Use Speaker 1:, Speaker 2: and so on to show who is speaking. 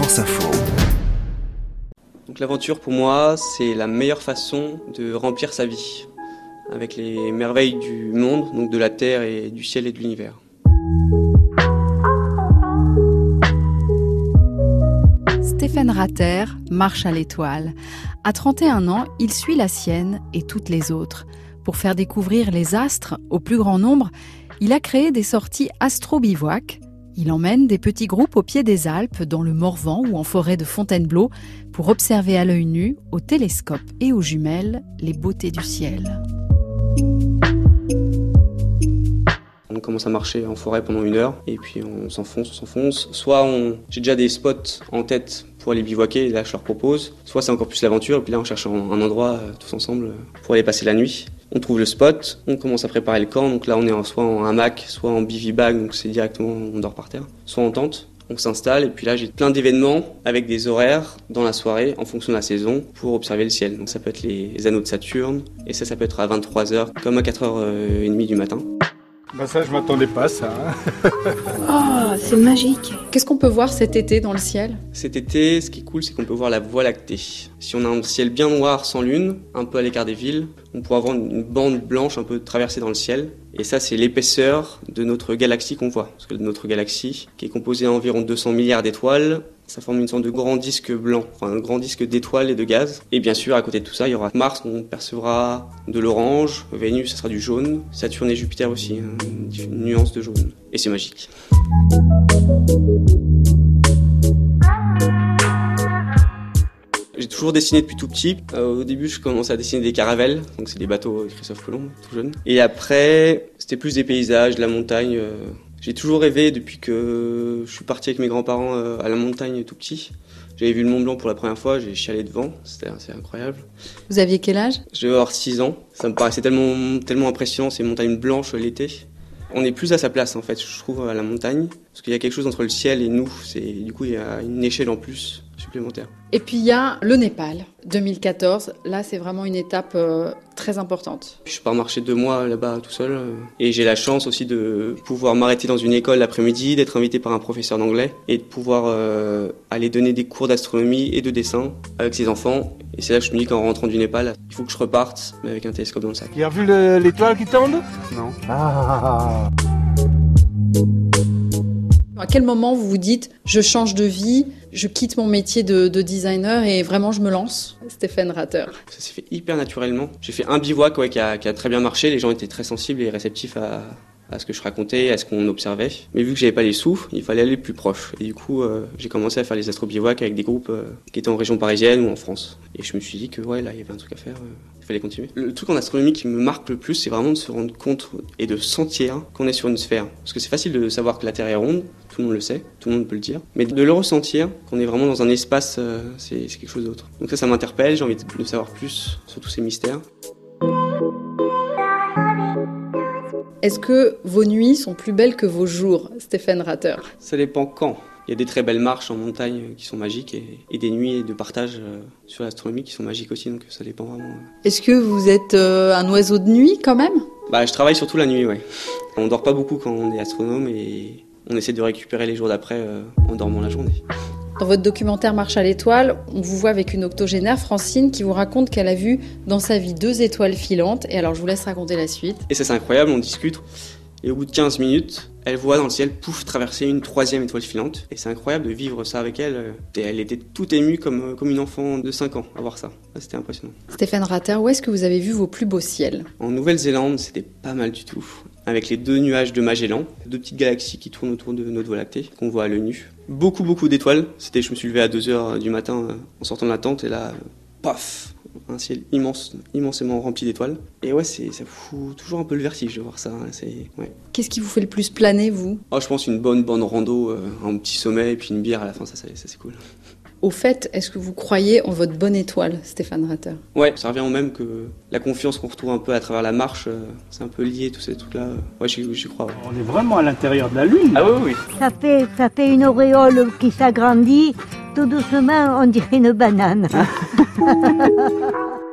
Speaker 1: France Info.
Speaker 2: Donc l'aventure pour moi, c'est la meilleure façon de remplir sa vie avec les merveilles du monde, donc de la terre et du ciel et de l'univers.
Speaker 3: Stéphane Ratter marche à l'étoile. À 31 ans, il suit la sienne et toutes les autres. Pour faire découvrir les astres au plus grand nombre, il a créé des sorties astro-bivouac. Il emmène des petits groupes au pied des Alpes, dans le Morvan ou en forêt de Fontainebleau, pour observer à l'œil nu, au télescope et aux jumelles, les beautés du ciel.
Speaker 2: On commence à marcher en forêt pendant une heure et puis on s'enfonce, on s'enfonce. Soit on... j'ai déjà des spots en tête pour aller bivouaquer, et là je leur propose. Soit c'est encore plus l'aventure et puis là on cherche un endroit euh, tous ensemble euh, pour aller passer la nuit. On trouve le spot, on commence à préparer le camp. Donc là on est soit en hamac, soit en bivy-bag, donc c'est directement on dort par terre. Soit en tente. On s'installe et puis là j'ai plein d'événements avec des horaires dans la soirée en fonction de la saison pour observer le ciel. Donc ça peut être les anneaux de Saturne et ça ça peut être à 23h comme à 4h30 du matin.
Speaker 4: Bah ça, je m'attendais pas à ça. hein.
Speaker 5: Oh, c'est magique.
Speaker 3: Qu'est-ce qu'on peut voir cet été dans le ciel?
Speaker 2: Cet été, ce qui est cool, c'est qu'on peut voir la Voie lactée. Si on a un ciel bien noir sans lune, un peu à l'écart des villes, on pourra voir une bande blanche un peu traversée dans le ciel. Et ça, c'est l'épaisseur de notre galaxie qu'on voit. Parce que notre galaxie, qui est composée d'environ 200 milliards d'étoiles, ça forme une sorte de grand disque blanc, un grand disque d'étoiles et de gaz. Et bien sûr, à côté de tout ça, il y aura Mars, on percevra de l'orange, Vénus, ça sera du jaune, Saturne et Jupiter aussi, hein, une nuance de jaune. Et c'est magique. J'ai toujours dessiné depuis tout petit. Euh, au début, je commençais à dessiner des caravelles, donc c'est des bateaux de Christophe Colomb, tout jeune. Et après, c'était plus des paysages, la montagne. euh. J'ai toujours rêvé depuis que je suis parti avec mes grands-parents euh, à la montagne tout petit. J'avais vu le Mont Blanc pour la première fois, j'ai chialé devant, c'était assez incroyable.
Speaker 3: Vous aviez quel âge?
Speaker 2: Je devais avoir 6 ans, ça me paraissait tellement, tellement impressionnant, ces montagnes blanches l'été. On est plus à sa place en fait, je trouve, à la montagne, parce qu'il y a quelque chose entre le ciel et nous, c'est du coup il y a une échelle en plus supplémentaire.
Speaker 3: Et puis il y a le Népal, 2014. Là, c'est vraiment une étape euh, très importante.
Speaker 2: Je pars marcher deux mois là-bas tout seul. euh, Et j'ai la chance aussi de pouvoir m'arrêter dans une école l'après-midi, d'être invité par un professeur d'anglais et de pouvoir euh, aller donner des cours d'astronomie et de dessin avec ses enfants. Et c'est là que je me dis qu'en rentrant du Népal, il faut que je reparte, mais avec un télescope dans le sac.
Speaker 4: Tu as vu le- l'étoile qui tombe Non. Ah.
Speaker 3: À quel moment vous vous dites je change de vie, je quitte mon métier de, de designer et vraiment je me lance? Stéphane Ratter.
Speaker 2: Ça s'est fait hyper naturellement. J'ai fait un bivouac qui a très bien marché. Les gens étaient très sensibles et réceptifs à, à ce que je racontais, à ce qu'on observait. Mais vu que j'avais pas les sous, il fallait aller plus proche. Et du coup, euh, j'ai commencé à faire les astro-bivouacs avec des groupes euh, qui étaient en région parisienne ou en France. Et je me suis dit que ouais, là, il y avait un truc à faire. euh, il fallait continuer. Le truc en astronomie qui me marque le plus, c'est vraiment de se rendre compte et de sentir qu'on est sur une sphère. Parce que c'est facile de savoir que la Terre est ronde, tout le monde le sait, tout le monde peut le dire. Mais de le ressentir, qu'on est vraiment dans un espace, c'est quelque chose d'autre. Donc ça, ça m'interpelle, j'ai envie de savoir plus sur tous ces mystères.
Speaker 3: Est-ce que vos nuits sont plus belles que vos jours, Stéphane Ratter?
Speaker 2: Ça dépend quand. Il y a des très belles marches en montagne qui sont magiques et, et des nuits de partage euh, sur l'astronomie qui sont magiques aussi, donc ça dépend vraiment.
Speaker 3: Est-ce que vous êtes euh, un oiseau de nuit quand même?
Speaker 2: Bah, je travaille surtout la nuit, ouais. On dort pas beaucoup quand on est astronome et on essaie de récupérer les jours d'après euh, en dormant la journée.
Speaker 3: Dans votre documentaire Marche à l'étoile, on vous voit avec une octogénaire, Francine, qui vous raconte qu'elle a vu dans sa vie deux étoiles filantes. Et alors je vous laisse raconter la suite.
Speaker 2: Et ça, c'est incroyable, on discute. Et au bout de 15 minutes, elle voit dans le ciel, pouf, traverser une troisième étoile filante. Et c'est incroyable de vivre ça avec elle. Et elle était toute émue comme, euh, comme une enfant de 5 ans à voir ça. Ça, C'était impressionnant.
Speaker 3: Stéphane Ratter, où est-ce que vous avez vu vos plus beaux ciels?
Speaker 2: En Nouvelle-Zélande, c'était pas mal du tout. Avec les deux nuages de Magellan, deux petites galaxies qui tournent autour de notre Voie lactée, qu'on voit à l'œil nu. Beaucoup, beaucoup d'étoiles. C'était, je me suis levé à 2h du matin euh, en sortant de la tente et là, euh, paf Un ciel immense, immensément rempli d'étoiles. Et ouais, c'est, ça fout toujours un peu le vertige de voir ça. hein. C'est, ouais.
Speaker 3: Qu'est-ce qui vous fait le plus planer, vous?
Speaker 2: Oh, je pense une bonne, bonne rando, euh, un petit sommet et puis une bière à la fin, ça, ça, ça, c'est cool.
Speaker 3: Au fait, est-ce que vous croyez en votre bonne étoile, Stéphane Ratter?
Speaker 2: Ouais, ça revient au même que la confiance qu'on retrouve un peu à travers la marche, euh, c'est un peu lié, tous ces trucs-là. Ouais, j'y, j'y crois. ouais.
Speaker 4: On est vraiment à l'intérieur de la Lune.
Speaker 2: Ah oui, oui.
Speaker 6: Ça fait, ça fait une auréole qui s'agrandit. Tout doucement, on dirait une banane.